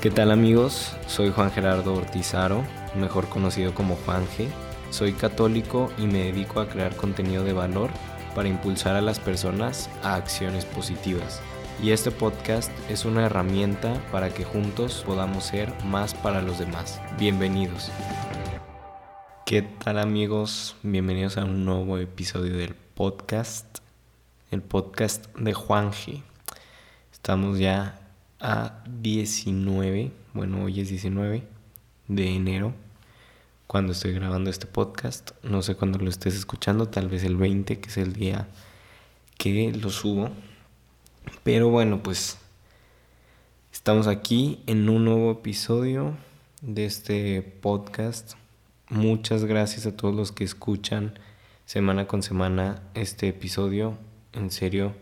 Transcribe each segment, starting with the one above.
¿Qué tal amigos? Soy Juan Gerardo Ortizaro, mejor conocido como Juan. Soy católico y me dedico a crear contenido de valor para impulsar a las personas a acciones positivas. Y este podcast es una herramienta para que juntos podamos ser más para los demás. Bienvenidos. ¿Qué tal amigos? Bienvenidos a un nuevo episodio del podcast, el podcast de Juan G. Estamos ya a 19, bueno, hoy es 19 de enero, cuando estoy grabando este podcast. No sé cuándo lo estés escuchando, tal vez el 20, que es el día que lo subo. Pero bueno, pues estamos aquí en un nuevo episodio de este podcast. Muchas gracias a todos los que escuchan semana con semana este episodio. En serio,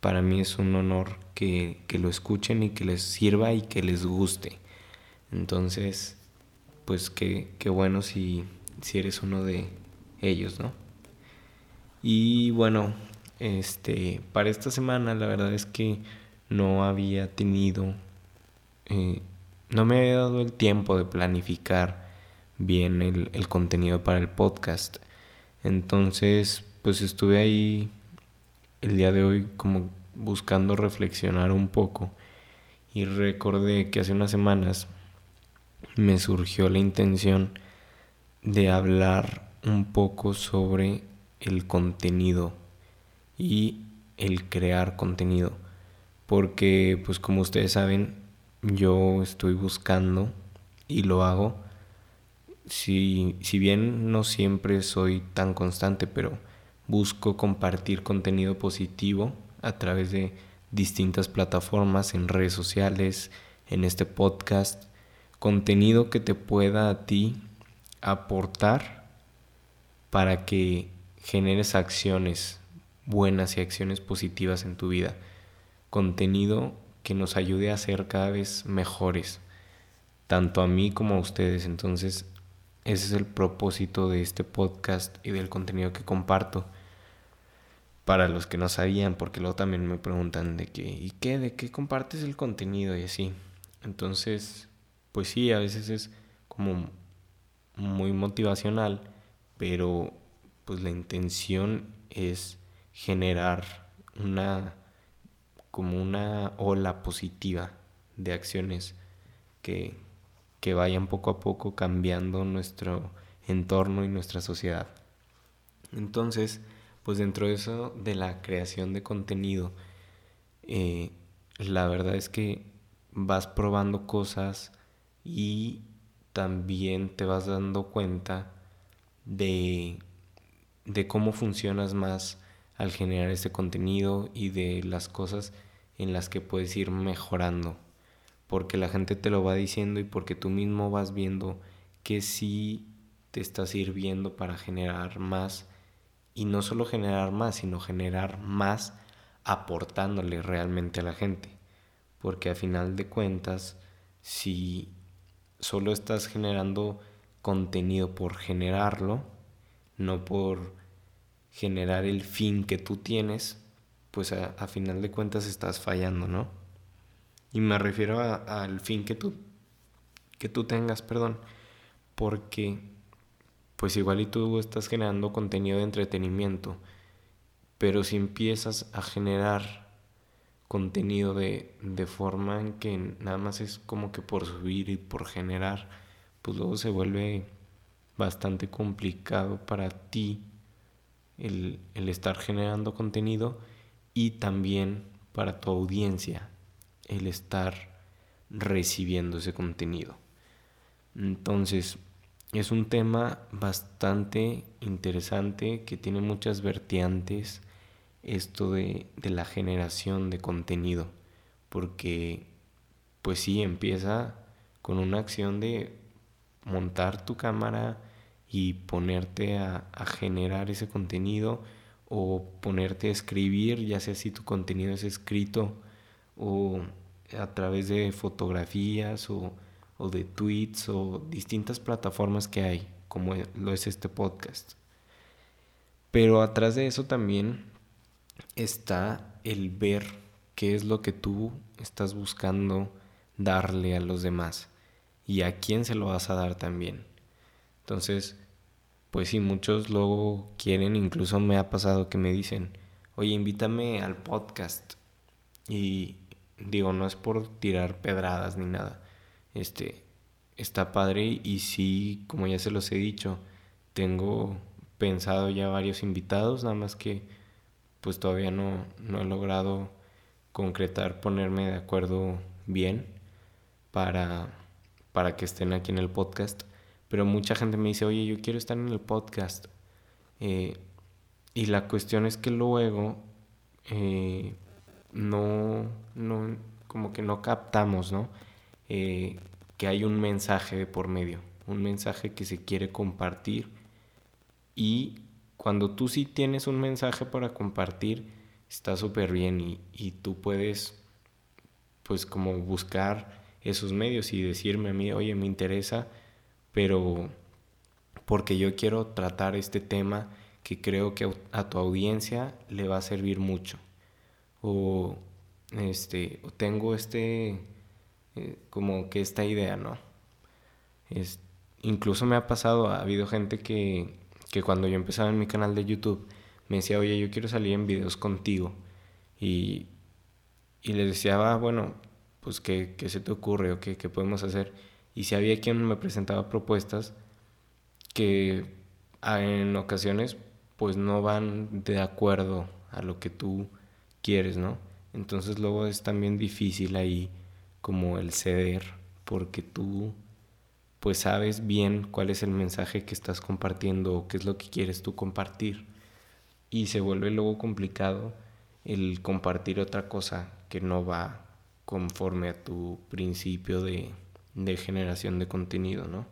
para mí es un honor que, lo escuchen y que les sirva y que les guste. Entonces, pues qué, qué bueno si, si eres uno de ellos, ¿no? Y bueno, este, para esta semana la verdad es que no había tenido, eh, no me había dado el tiempo de planificar bien el, el contenido para el podcast. Entonces, pues estuve ahí el día de hoy como buscando reflexionar un poco. Y recordé que hace unas semanas me surgió la intención de hablar un poco sobre el contenido y el crear contenido. Porque pues como ustedes saben yo estoy buscando y lo hago si, si bien no siempre soy tan constante pero busco compartir contenido positivo a través de distintas plataformas en redes sociales, en este podcast, contenido que te pueda a ti aportar para que generes acciones buenas y acciones positivas en tu vida. Contenido que nos ayude a ser cada vez mejores, tanto a mí como a ustedes. Entonces, ese es el propósito de este podcast y del contenido que comparto para los que no sabían, porque luego también me preguntan de qué, ¿y qué? ¿De qué compartes el contenido? Y así. Entonces, pues sí, a veces es como muy motivacional, pero pues la intención es generar una como una ola positiva de acciones que, que vayan poco a poco cambiando nuestro entorno y nuestra sociedad. Entonces, pues dentro de eso de la creación de contenido, eh, la verdad es que vas probando cosas y también te vas dando cuenta de, de cómo funcionas más al generar este contenido y de las cosas en las que puedes ir mejorando. Porque la gente te lo va diciendo y porque tú mismo vas viendo que sí te está sirviendo para generar más y no solo generar más, sino generar más aportándole realmente a la gente. Porque a final de cuentas, si solo estás generando contenido por generarlo, no por generar el fin que tú tienes, pues a, final de cuentas estás fallando, ¿no? Y me refiero al fin que tú, que tú tengas, perdón, porque pues igual y tú estás generando contenido de entretenimiento, pero si empiezas a generar contenido de, forma en que nada más es como que por subir y por generar, pues luego se vuelve bastante complicado para ti el, el estar generando contenido y también para tu audiencia el estar recibiendo ese contenido. Entonces, es un tema bastante interesante que tiene muchas vertientes esto de, la generación de contenido porque pues sí empieza con una acción de montar tu cámara y ponerte a, a, generar ese contenido o ponerte a escribir, ya sea si tu contenido es escrito o a través de fotografías o o de tweets o distintas plataformas que hay, como lo es este podcast. Pero atrás de eso también está el ver qué es lo que tú estás buscando darle a los demás y a quién se lo vas a dar también. Entonces, pues sí, muchos luego quieren, incluso me ha pasado que me dicen, oye, invítame al podcast. Y digo, no es por tirar pedradas ni nada. Este, está padre y sí, como ya se los he dicho, tengo pensado ya varios invitados, nada más que pues todavía no, no he logrado concretar, ponerme de acuerdo bien para, para que estén aquí en el podcast. Pero mucha gente me dice, oye, yo quiero estar en el podcast. Eh, y la cuestión es que luego eh, no, no, como que no captamos, ¿no? Eh, que hay un mensaje de por medio, un mensaje que se quiere compartir. Y cuando tú sí tienes un mensaje para compartir, está súper bien y, y tú puedes, pues como buscar esos medios y decirme a mí, oye, me interesa, pero porque yo quiero tratar este tema que creo que a tu audiencia le va a servir mucho. O este, tengo este, eh, como que esta idea, ¿no? Es, incluso me ha pasado, ha habido gente que, que cuando yo empezaba en mi canal de YouTube me decía, oye, yo quiero salir en videos contigo. Y, y les decía, ah, bueno, pues ¿qué, qué se te ocurre o qué, qué podemos hacer. Y si había quien me presentaba propuestas que en ocasiones pues no van de acuerdo a lo que tú quieres, ¿no? Entonces luego es también difícil ahí como el ceder porque tú pues sabes bien cuál es el mensaje que estás compartiendo o qué es lo que quieres tú compartir. Y se vuelve luego complicado el compartir otra cosa que no va conforme a tu principio de, de generación de contenido, ¿no?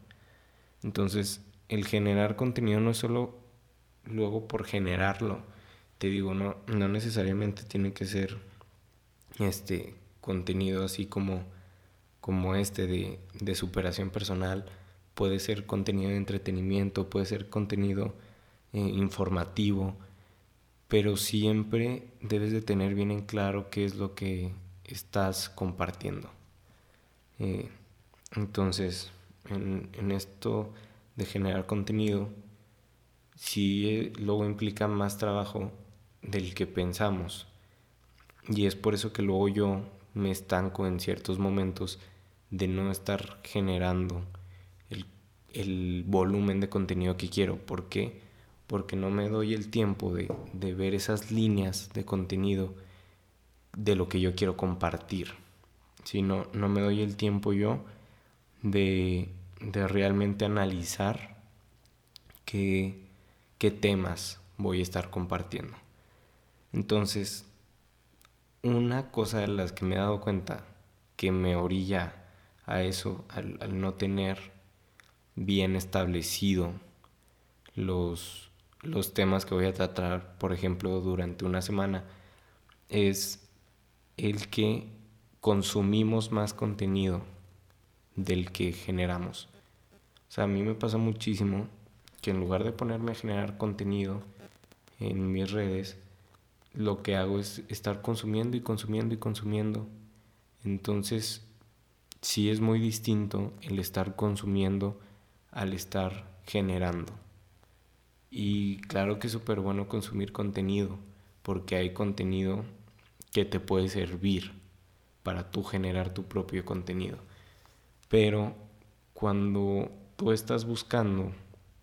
Entonces, el generar contenido no es solo luego por generarlo. Te digo, no, no necesariamente tiene que ser este contenido así como, como este de, de superación personal. Puede ser contenido de entretenimiento, puede ser contenido eh, informativo, pero siempre debes de tener bien en claro qué es lo que estás compartiendo. Eh, entonces, en, en, esto de generar contenido, sí eh, luego implica más trabajo del que pensamos. Y es por eso que luego yo me estanco en ciertos momentos de no estar generando el, el volumen de contenido que quiero. ¿Por qué? Porque no me doy el tiempo de, de ver esas líneas de contenido de lo que yo quiero compartir. Si no, no me doy el tiempo yo de, de realmente analizar qué, qué temas voy a estar compartiendo. Entonces, una cosa de las que me he dado cuenta que me orilla a eso, al, no tener bien establecido los, los temas que voy a tratar, por ejemplo, durante una semana, es el que consumimos más contenido del que generamos. O sea, a mí me pasa muchísimo que en lugar de ponerme a generar contenido en mis redes, lo que hago es estar consumiendo y consumiendo y consumiendo. Entonces, sí es muy distinto el estar consumiendo al estar generando. Y claro que es súper bueno consumir contenido, porque hay contenido que te puede servir para tú generar tu propio contenido. Pero cuando tú estás buscando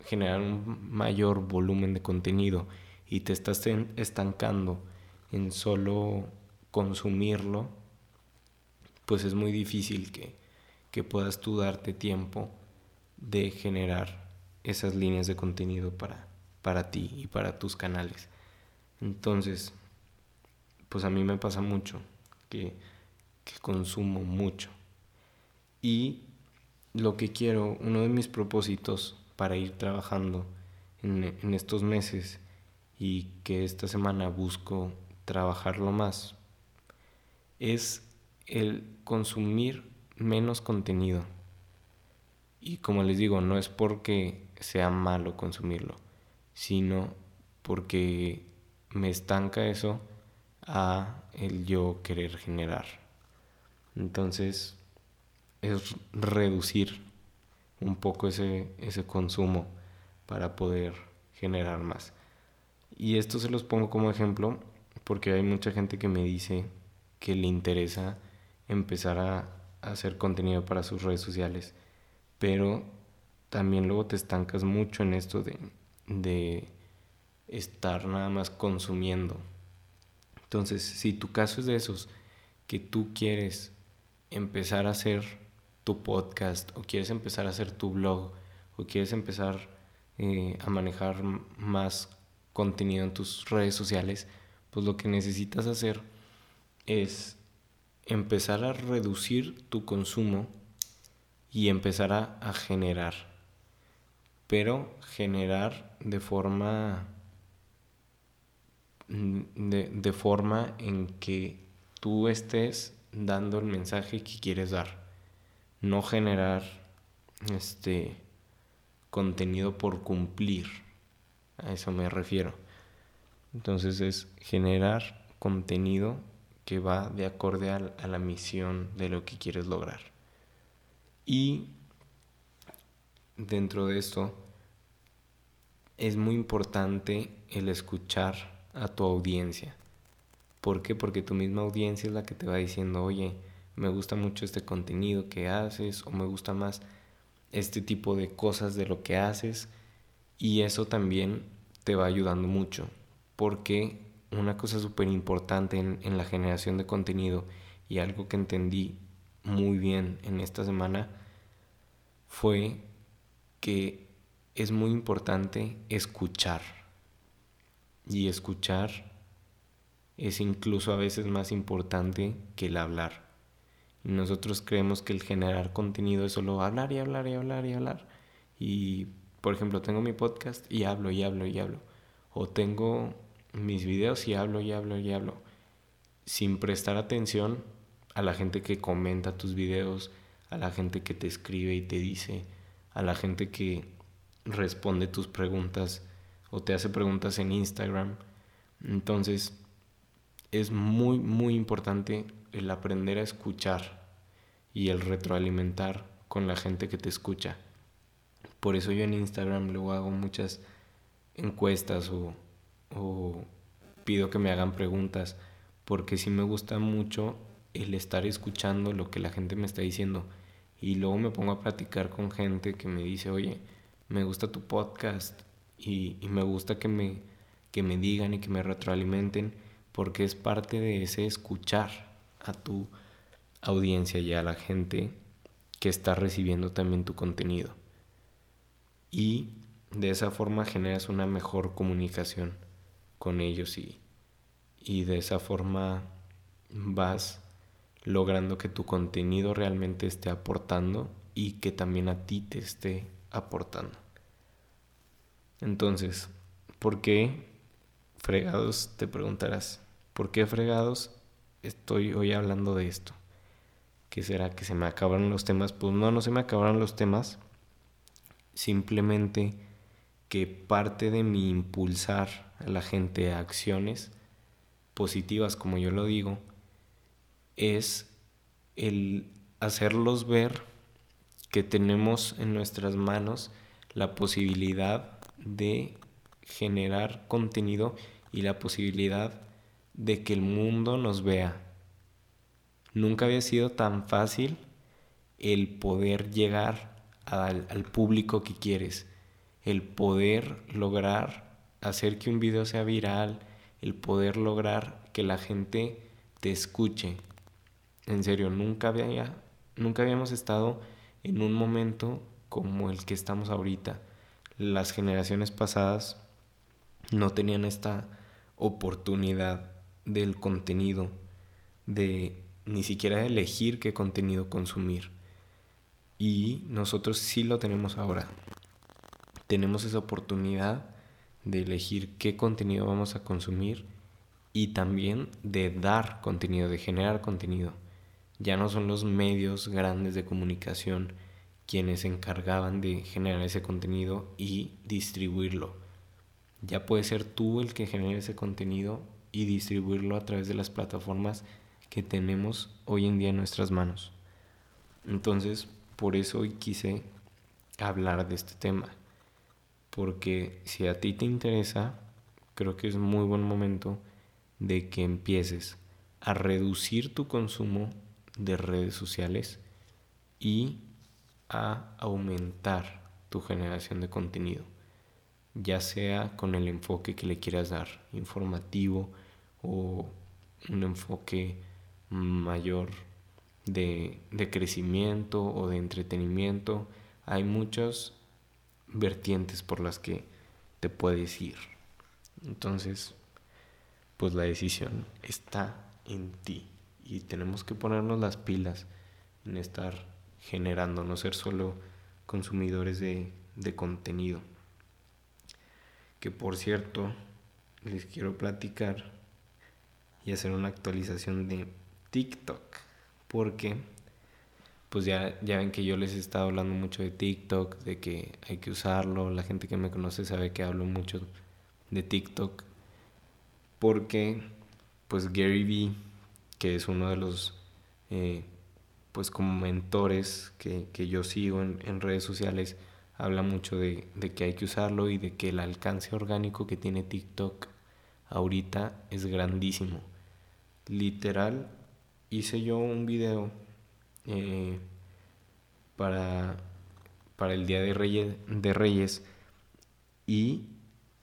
generar un mayor volumen de contenido y te estás estancando en solo consumirlo, pues es muy difícil que, que puedas tú darte tiempo de generar esas líneas de contenido para, para ti y para tus canales. Entonces, pues a mí me pasa mucho que, que consumo mucho. Y lo que quiero, uno de mis propósitos para ir trabajando en, en estos meses y que esta semana busco trabajarlo más, es el consumir menos contenido. Y como les digo, no es porque sea malo consumirlo, sino porque me estanca eso a el yo querer generar. Entonces, es reducir un poco ese, ese consumo para poder generar más. Y esto se los pongo como ejemplo porque hay mucha gente que me dice que le interesa empezar a, hacer contenido para sus redes sociales, pero también luego te estancas mucho en esto de, de estar nada más consumiendo. Entonces, si tu caso es de esos, que tú quieres empezar a hacer tu podcast o quieres empezar a hacer tu blog o quieres empezar eh, a manejar más contenido en tus redes sociales, pues lo que necesitas hacer es empezar a reducir tu consumo y empezar a, generar. Pero generar de forma mm, de, de, forma en que tú estés dando el mensaje que quieres dar. No generar este contenido por cumplir. A eso me refiero. Entonces es generar contenido que va de acorde a, la misión de lo que quieres lograr. Y dentro de esto es muy importante el escuchar a tu audiencia. ¿Por qué? Porque tu misma audiencia es la que te va diciendo, oye, me gusta mucho este contenido que haces o me gusta más este tipo de cosas de lo que haces y eso también te va ayudando mucho porque una cosa súper importante en, en la generación de contenido y algo que entendí muy bien en esta semana fue que es muy importante escuchar y escuchar es incluso a veces más importante que el hablar nosotros creemos que el generar contenido es solo hablar y hablar y hablar y hablar. Y, por ejemplo, tengo mi podcast y hablo y hablo y hablo. O tengo mis videos y hablo y hablo y hablo. Sin prestar atención a la gente que comenta tus videos, a la gente que te escribe y te dice, a la gente que responde tus preguntas o te hace preguntas en Instagram. Entonces, es muy, muy importante el aprender a escuchar y el retroalimentar con la gente que te escucha. Por eso yo en Instagram luego hago muchas encuestas o, o pido que me hagan preguntas, porque sí me gusta mucho el estar escuchando lo que la gente me está diciendo. Y luego me pongo a platicar con gente que me dice, oye, me gusta tu podcast y, y me gusta que me, que me digan y que me retroalimenten, porque es parte de ese escuchar a tu audiencia y a la gente que está recibiendo también tu contenido. Y de esa forma generas una mejor comunicación con ellos y, y de esa forma vas logrando que tu contenido realmente esté aportando y que también a ti te esté aportando. Entonces, ¿por qué fregados? Te preguntarás, ¿por qué fregados estoy hoy hablando de esto. ¿Qué será? ¿Que se me acabaron los temas? Pues no, no se me acabaron los temas. Simplemente que parte de mi impulsar a la gente a acciones positivas, como yo lo digo, es el hacerlos ver que tenemos en nuestras manos la posibilidad de generar contenido y la posibilidad de que el mundo nos vea. Nunca había sido tan fácil el poder llegar al, público que quieres, el poder lograr hacer que un video sea viral, el poder lograr que la gente te escuche. En serio, nunca había, nunca habíamos estado en un momento como el que estamos ahorita. Las generaciones pasadas no tenían esta oportunidad del contenido, de ni siquiera elegir qué contenido consumir. Y nosotros sí lo tenemos ahora. Tenemos esa oportunidad de elegir qué contenido vamos a consumir y también de dar contenido, de generar contenido. Ya no son los medios grandes de comunicación quienes se encargaban de generar ese contenido y distribuirlo. Ya puede ser tú el que genere ese contenido y distribuirlo a través de las plataformas que tenemos hoy en día en nuestras manos. Entonces, por eso hoy quise hablar de este tema. Porque si a ti te interesa, creo que es muy buen momento de que empieces a reducir tu consumo de redes sociales y a aumentar tu generación de contenido, ya sea con el enfoque que le quieras dar, informativo o un enfoque mayor de, de crecimiento o de entretenimiento. Hay muchas vertientes por las que te puedes ir. Entonces, pues la decisión está en ti y tenemos que ponernos las pilas en estar generando, no ser solo consumidores de, de contenido. Que por cierto, les quiero platicar y hacer una actualización de TikTok. Porque, pues ya, ya ven que yo les he estado hablando mucho de TikTok, de que hay que usarlo. La gente que me conoce sabe que hablo mucho de TikTok. Porque, pues Gary Vee, que es uno de los, eh, pues como mentores que, que yo sigo en, en, redes sociales, habla mucho de, de que hay que usarlo y de que el alcance orgánico que tiene TikTok ahorita es grandísimo literal hice yo un video eh, para, para el Día de Reyes, de Reyes y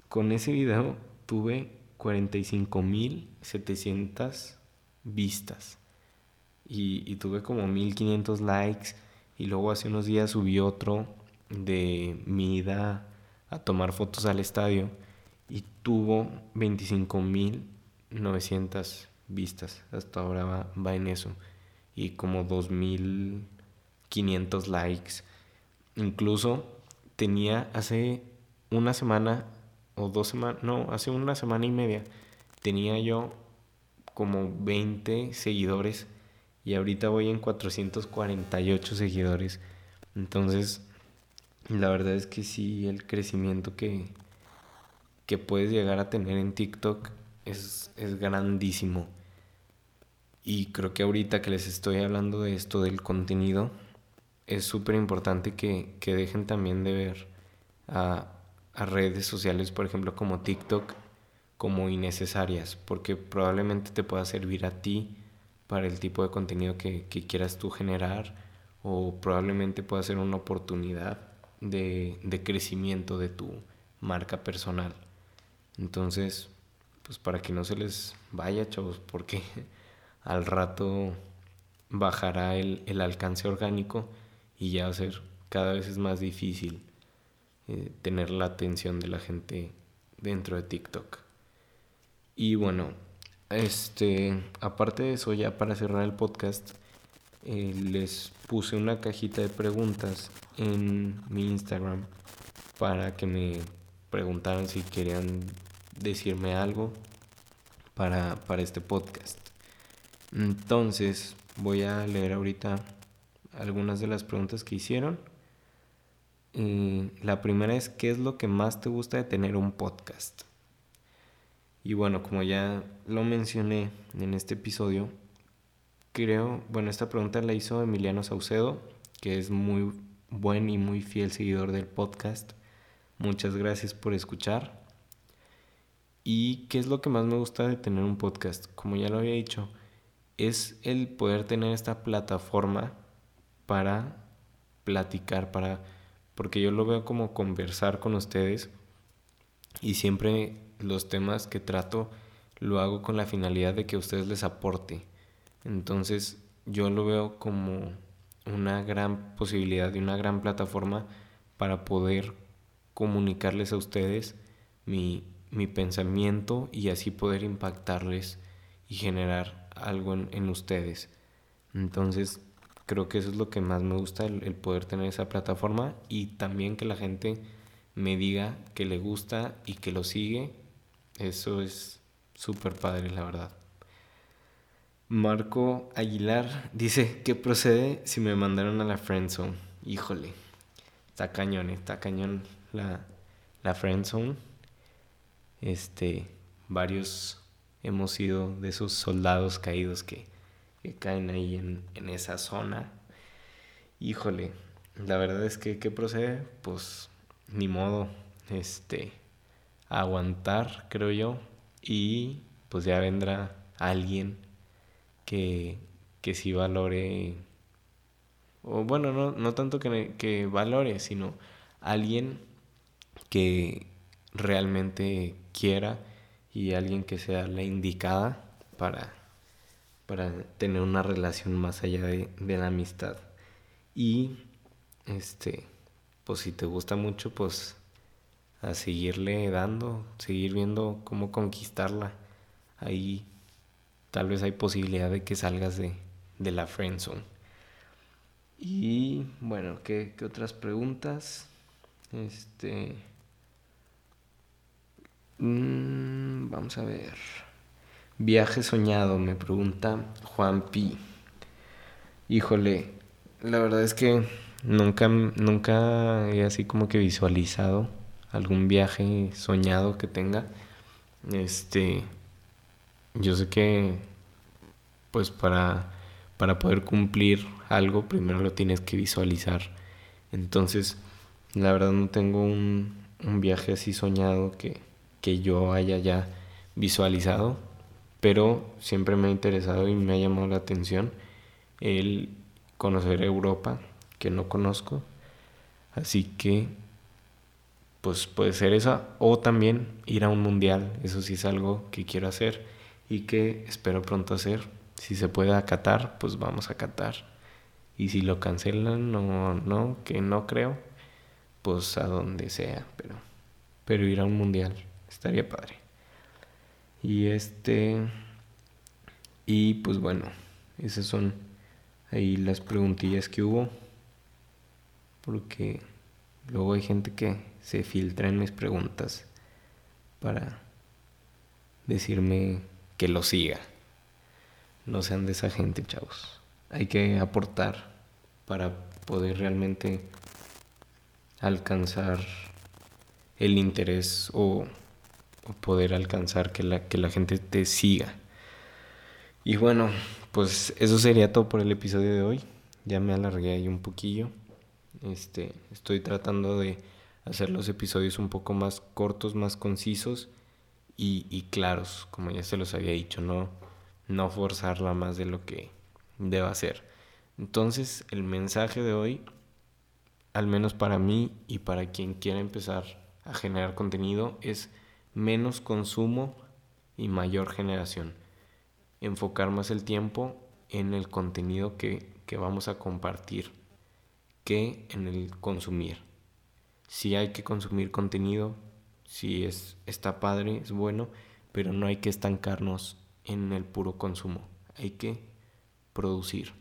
con ese video tuve 45.700 vistas. Y, y tuve como 1.500 likes y luego hace unos días subí otro de mi ida a tomar fotos al estadio y tuvo 25.900 vistas. Hasta ahora va, en eso. Y como 2500 likes. Incluso tenía hace una semana o dos semanas, no, hace una semana y media, tenía yo como 20 seguidores y ahorita voy en 448 seguidores. Entonces, la verdad es que sí, el crecimiento que, que puedes llegar a tener en TikTok es, es grandísimo. Y creo que ahorita que les estoy hablando de esto del contenido, es súper importante que, que, dejen también de ver a, a, redes sociales, por ejemplo, como TikTok, como innecesarias, porque probablemente te pueda servir a ti para el tipo de contenido que, que quieras tú generar, o probablemente pueda ser una oportunidad de, de crecimiento de tu marca personal. Entonces, pues para que no se les vaya, chavos, porque al rato bajará el, alcance orgánico y ya va a ser cada vez es más difícil eh, tener la atención de la gente dentro de TikTok. Y bueno, este, aparte de eso, ya para cerrar el podcast, eh, les puse una cajita de preguntas en mi Instagram para que me preguntaran si querían decirme algo para, para este podcast. Entonces, voy a leer ahorita algunas de las preguntas que hicieron. la primera es, ¿qué es lo que más te gusta de tener un podcast? Y bueno, como ya lo mencioné en este episodio, creo, bueno, esta pregunta la hizo Emiliano Saucedo, que es muy buen y muy fiel seguidor del podcast. Muchas gracias por escuchar. ¿Y qué es lo que más me gusta de tener un podcast? Como ya lo había dicho, es el poder tener esta plataforma para platicar, para porque yo lo veo como conversar con ustedes y siempre los temas que trato lo hago con la finalidad de que ustedes les aporte. Entonces, yo lo veo como una gran posibilidad y una gran plataforma para poder comunicarles a ustedes mi, mi pensamiento y así poder impactarles y generar algo en, ustedes. Entonces, creo que eso es lo que más me gusta, el, poder tener esa plataforma y también que la gente me diga que le gusta y que lo sigue. Eso es súper padre, la verdad. Marco Aguilar dice que procede si me mandaron a la friendzone. Híjole, está cañón, está cañón la, la friendzone. Este, varios hemos sido de esos soldados caídos que, caen ahí en, esa zona. híjole, la verdad es que ¿qué procede? Pues ni modo, este, aguantar, creo yo, y pues ya vendrá alguien que, que sí valore, o bueno, no, no tanto que, que valore, sino alguien que realmente quiera y alguien que sea la indicada para, para tener una relación más allá de, de la amistad. Y este, pues si te gusta mucho, pues a seguirle dando, seguir viendo cómo conquistarla. Ahí tal vez hay posibilidad de que salgas de, de la friendzone. Y bueno, ¿qué, ¿qué, otras preguntas? Este. Mmm, vamos a ver. Viaje soñado, me pregunta Juan Pi. Híjole, la verdad es que nunca, nunca he así como que visualizado algún viaje soñado que tenga. Este, yo sé que, pues para, para poder cumplir algo, primero lo tienes que visualizar. Entonces, la verdad no tengo un, un viaje así soñado que, que yo haya ya visualizado, pero siempre me ha interesado y me ha llamado la atención el conocer Europa, que no conozco. Así que pues puede ser esa o también ir a un mundial, eso sí es algo que quiero hacer y que espero pronto hacer. Si se puede acatar, pues vamos a acatar. Y si lo cancelan o no, que no creo, pues a donde sea, pero pero ir a un mundial estaría padre. Y este y pues bueno, esas son ahí las preguntillas que hubo porque luego hay gente que se filtra en mis preguntas para decirme que lo siga. No sean de esa gente, chavos. Hay que aportar para poder realmente alcanzar el interés o, poder alcanzar que la, que la gente te siga. Y bueno, pues eso sería todo por el episodio de hoy. Ya me alargué ahí un poquillo. Este, estoy tratando de hacer los episodios un poco más cortos, más concisos y, claros, como ya se los había dicho, no, no forzarla más de lo que deba ser. Entonces, el mensaje de hoy, al menos para mí y para quien quiera empezar a generar contenido, es menos consumo y mayor generación. Enfocar más el tiempo en el contenido que, que vamos a compartir que en el consumir si hay que consumir contenido, si es, está padre, es bueno, pero no hay que estancarnos en el puro consumo, hay que producir.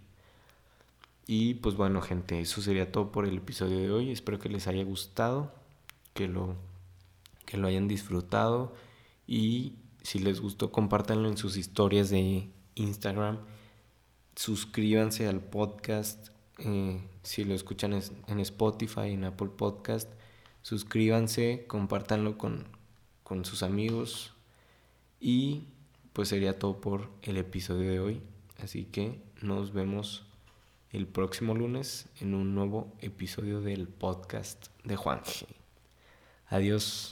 Y pues bueno gente, eso sería todo por el episodio de hoy, espero que les haya gustado, que lo, que lo hayan disfrutado y si les gustó compártanlo en sus historias de Instagram, suscríbanse al podcast, eh, si lo escuchan en Spotify, en Apple Podcast, suscríbanse, compártanlo con, con sus amigos y pues sería todo por el episodio de hoy. Así que nos vemos el próximo lunes en un nuevo episodio del podcast de Juan G. Adiós.